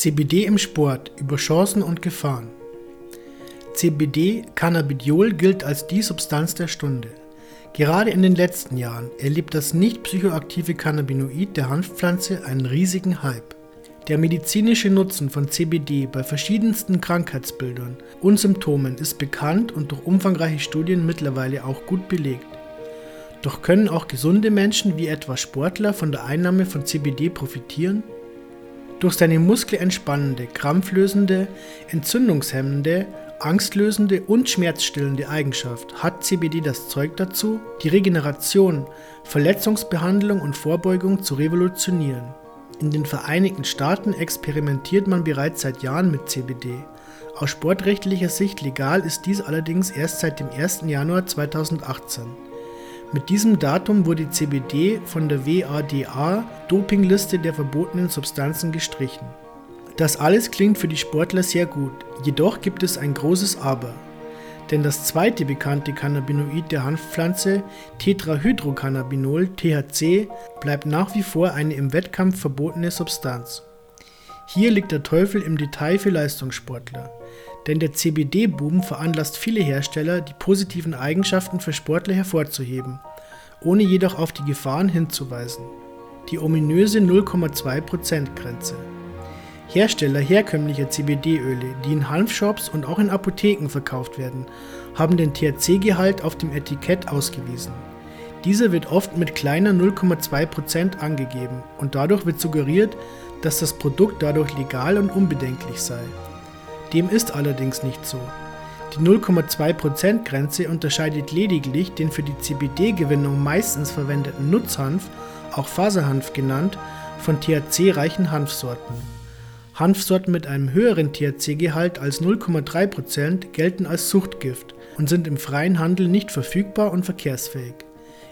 CBD im Sport über Chancen und Gefahren. CBD Cannabidiol gilt als die Substanz der Stunde. Gerade in den letzten Jahren erlebt das nicht psychoaktive Cannabinoid der Hanfpflanze einen riesigen Hype. Der medizinische Nutzen von CBD bei verschiedensten Krankheitsbildern und Symptomen ist bekannt und durch umfangreiche Studien mittlerweile auch gut belegt. Doch können auch gesunde Menschen wie etwa Sportler von der Einnahme von CBD profitieren? Durch seine muskelentspannende, krampflösende, entzündungshemmende, angstlösende und schmerzstillende Eigenschaft hat CBD das Zeug dazu, die Regeneration, Verletzungsbehandlung und Vorbeugung zu revolutionieren. In den Vereinigten Staaten experimentiert man bereits seit Jahren mit CBD. Aus sportrechtlicher Sicht legal ist dies allerdings erst seit dem 1. Januar 2018. Mit diesem Datum wurde CBD von der WADA Dopingliste der verbotenen Substanzen gestrichen. Das alles klingt für die Sportler sehr gut, jedoch gibt es ein großes Aber. Denn das zweite bekannte Cannabinoid der Hanfpflanze, Tetrahydrocannabinol (THC), bleibt nach wie vor eine im Wettkampf verbotene Substanz. Hier liegt der Teufel im Detail für Leistungssportler. Denn der CBD-Boom veranlasst viele Hersteller, die positiven Eigenschaften für Sportler hervorzuheben, ohne jedoch auf die Gefahren hinzuweisen. Die ominöse 0,2%-Grenze. Hersteller herkömmlicher CBD-Öle, die in Hanfshops und auch in Apotheken verkauft werden, haben den THC-Gehalt auf dem Etikett ausgewiesen. Dieser wird oft mit kleiner 0,2% angegeben und dadurch wird suggeriert, dass das Produkt dadurch legal und unbedenklich sei. Dem ist allerdings nicht so. Die 0,2%-Grenze unterscheidet lediglich den für die CBD-Gewinnung meistens verwendeten Nutzhanf, auch Faserhanf genannt, von THC-reichen Hanfsorten. Hanfsorten mit einem höheren THC-Gehalt als 0,3% gelten als Suchtgift und sind im freien Handel nicht verfügbar und verkehrsfähig.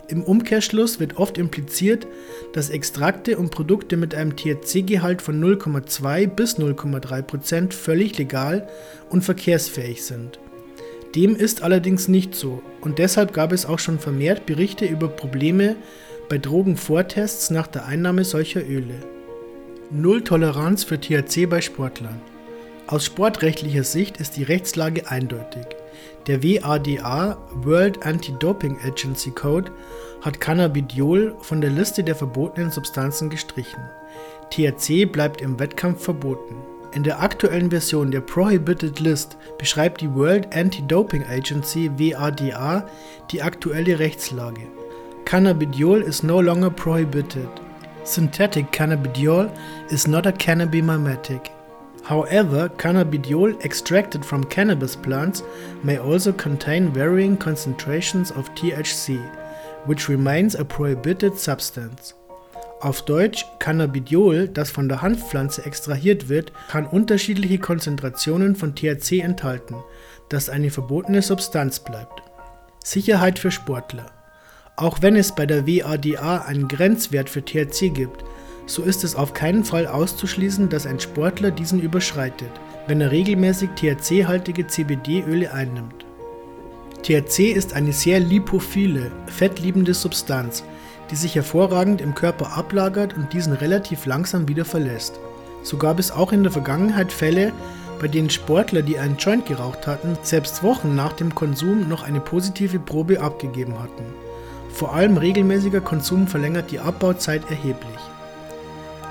Im Umkehrschluss wird oft impliziert, dass Extrakte und Produkte mit einem THC-Gehalt von 0,2 bis 0,3% völlig legal und verkehrsfähig sind. Dem ist allerdings nicht so und deshalb gab es auch schon vermehrt Berichte über Probleme bei Drogenvortests nach der Einnahme solcher Öle. Null Toleranz für THC bei Sportlern. Aus sportrechtlicher Sicht ist die Rechtslage eindeutig. Der WADA World Anti-Doping Agency Code hat Cannabidiol von der Liste der verbotenen Substanzen gestrichen. THC bleibt im Wettkampf verboten. In der aktuellen Version der Prohibited List beschreibt die World Anti-Doping Agency WADA die aktuelle Rechtslage. Cannabidiol is no longer prohibited. Synthetic cannabidiol is not a cannabimatic. However, cannabidiol extracted from cannabis plants may also contain varying concentrations of THC, which remains a prohibited substance. Auf Deutsch, Cannabidiol, das von der Hanfpflanze extrahiert wird, kann unterschiedliche Konzentrationen von THC enthalten, das eine verbotene Substanz bleibt. Sicherheit für Sportler. Auch wenn es bei der WADA einen Grenzwert für THC gibt, so ist es auf keinen Fall auszuschließen, dass ein Sportler diesen überschreitet, wenn er regelmäßig THC-haltige CBD-Öle einnimmt. THC ist eine sehr lipophile, fettliebende Substanz, die sich hervorragend im Körper ablagert und diesen relativ langsam wieder verlässt. So gab es auch in der Vergangenheit Fälle, bei denen Sportler, die einen Joint geraucht hatten, selbst Wochen nach dem Konsum noch eine positive Probe abgegeben hatten. Vor allem regelmäßiger Konsum verlängert die Abbauzeit erheblich.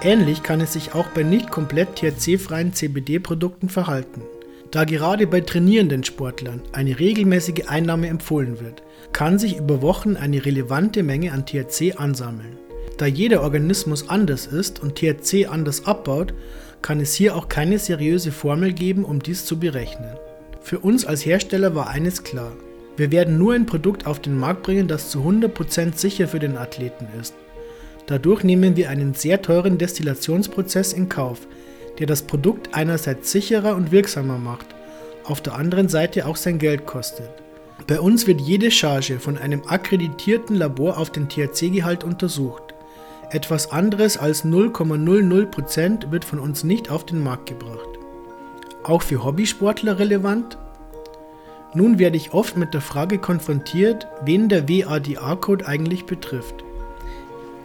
Ähnlich kann es sich auch bei nicht komplett THC-freien CBD-Produkten verhalten. Da gerade bei trainierenden Sportlern eine regelmäßige Einnahme empfohlen wird, kann sich über Wochen eine relevante Menge an THC ansammeln. Da jeder Organismus anders ist und THC anders abbaut, kann es hier auch keine seriöse Formel geben, um dies zu berechnen. Für uns als Hersteller war eines klar. Wir werden nur ein Produkt auf den Markt bringen, das zu 100% sicher für den Athleten ist. Dadurch nehmen wir einen sehr teuren Destillationsprozess in Kauf, der das Produkt einerseits sicherer und wirksamer macht, auf der anderen Seite auch sein Geld kostet. Bei uns wird jede Charge von einem akkreditierten Labor auf den THC-Gehalt untersucht. Etwas anderes als 0,00% wird von uns nicht auf den Markt gebracht. Auch für Hobbysportler relevant? Nun werde ich oft mit der Frage konfrontiert, wen der WADA-Code eigentlich betrifft.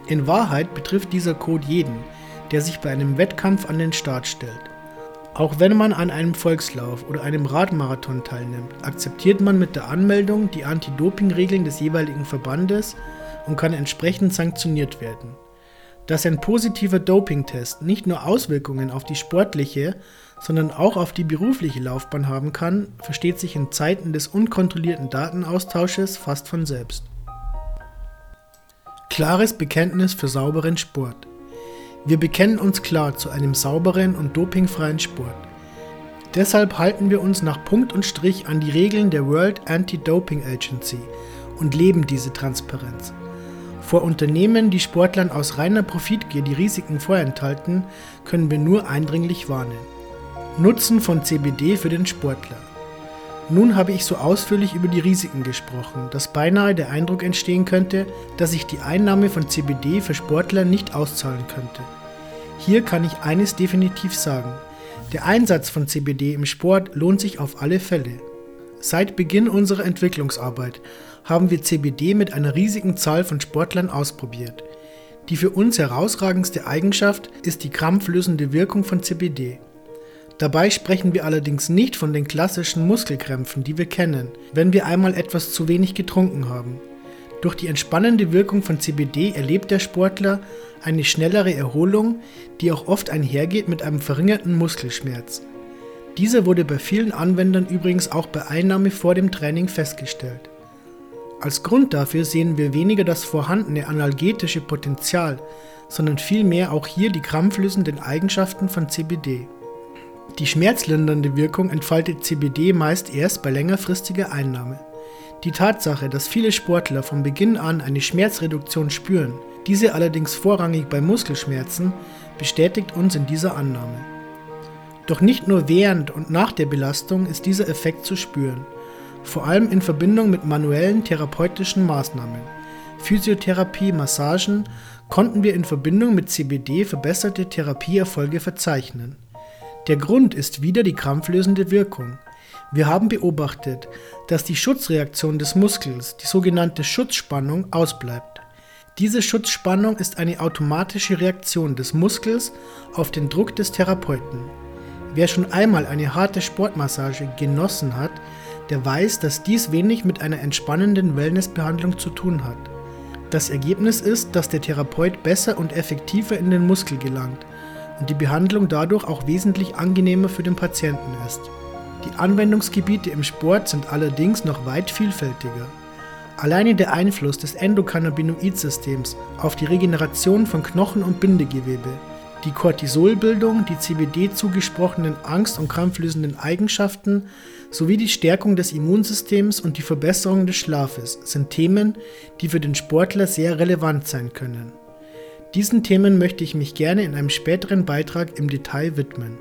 In Wahrheit betrifft dieser Code jeden, der sich bei einem Wettkampf an den Start stellt. Auch wenn man an einem Volkslauf oder einem Radmarathon teilnimmt, akzeptiert man mit der Anmeldung die Anti-Doping-Regeln des jeweiligen Verbandes und kann entsprechend sanktioniert werden. Dass ein positiver Dopingtest nicht nur Auswirkungen auf die sportliche, sondern auch auf die berufliche Laufbahn haben kann, versteht sich in Zeiten des unkontrollierten Datenaustausches fast von selbst. Klares Bekenntnis für sauberen Sport. Wir bekennen uns klar zu einem sauberen und dopingfreien Sport. Deshalb halten wir uns nach Punkt und Strich an die Regeln der World Anti-Doping Agency und leben diese Transparenz. Vor Unternehmen, die Sportlern aus reiner Profitgier die Risiken vorenthalten, können wir nur eindringlich warnen. Nutzen von CBD für den Sportler. Nun habe ich so ausführlich über die Risiken gesprochen, dass beinahe der Eindruck entstehen könnte, dass sich die Einnahme von CBD für Sportler nicht auszahlen könnte. Hier kann ich eines definitiv sagen. Der Einsatz von CBD im Sport lohnt sich auf alle Fälle. Seit Beginn unserer Entwicklungsarbeit haben wir CBD mit einer riesigen Zahl von Sportlern ausprobiert. Die für uns herausragendste Eigenschaft ist die krampflösende Wirkung von CBD. Dabei sprechen wir allerdings nicht von den klassischen Muskelkrämpfen, die wir kennen, wenn wir einmal etwas zu wenig getrunken haben. Durch die entspannende Wirkung von CBD erlebt der Sportler eine schnellere Erholung, die auch oft einhergeht mit einem verringerten Muskelschmerz. Dieser wurde bei vielen Anwendern übrigens auch bei Einnahme vor dem Training festgestellt. Als Grund dafür sehen wir weniger das vorhandene analgetische Potenzial, sondern vielmehr auch hier die krampflösenden Eigenschaften von CBD. Die schmerzlindernde Wirkung entfaltet CBD meist erst bei längerfristiger Einnahme. Die Tatsache, dass viele Sportler von Beginn an eine Schmerzreduktion spüren, diese allerdings vorrangig bei Muskelschmerzen, bestätigt uns in dieser Annahme. Doch nicht nur während und nach der Belastung ist dieser Effekt zu spüren, vor allem in Verbindung mit manuellen therapeutischen Maßnahmen. Physiotherapie, Massagen konnten wir in Verbindung mit CBD verbesserte Therapieerfolge verzeichnen. Der Grund ist wieder die krampflösende Wirkung. Wir haben beobachtet, dass die Schutzreaktion des Muskels, die sogenannte Schutzspannung, ausbleibt. Diese Schutzspannung ist eine automatische Reaktion des Muskels auf den Druck des Therapeuten. Wer schon einmal eine harte Sportmassage genossen hat, der weiß, dass dies wenig mit einer entspannenden Wellnessbehandlung zu tun hat. Das Ergebnis ist, dass der Therapeut besser und effektiver in den Muskel gelangt und die Behandlung dadurch auch wesentlich angenehmer für den Patienten ist. Die Anwendungsgebiete im Sport sind allerdings noch weit vielfältiger. Alleine der Einfluss des Endokannabinoidsystems auf die Regeneration von Knochen und Bindegewebe, die Cortisolbildung, die CBD zugesprochenen angst- und krampflösenden Eigenschaften sowie die Stärkung des Immunsystems und die Verbesserung des Schlafes sind Themen, die für den Sportler sehr relevant sein können. Diesen Themen möchte ich mich gerne in einem späteren Beitrag im Detail widmen.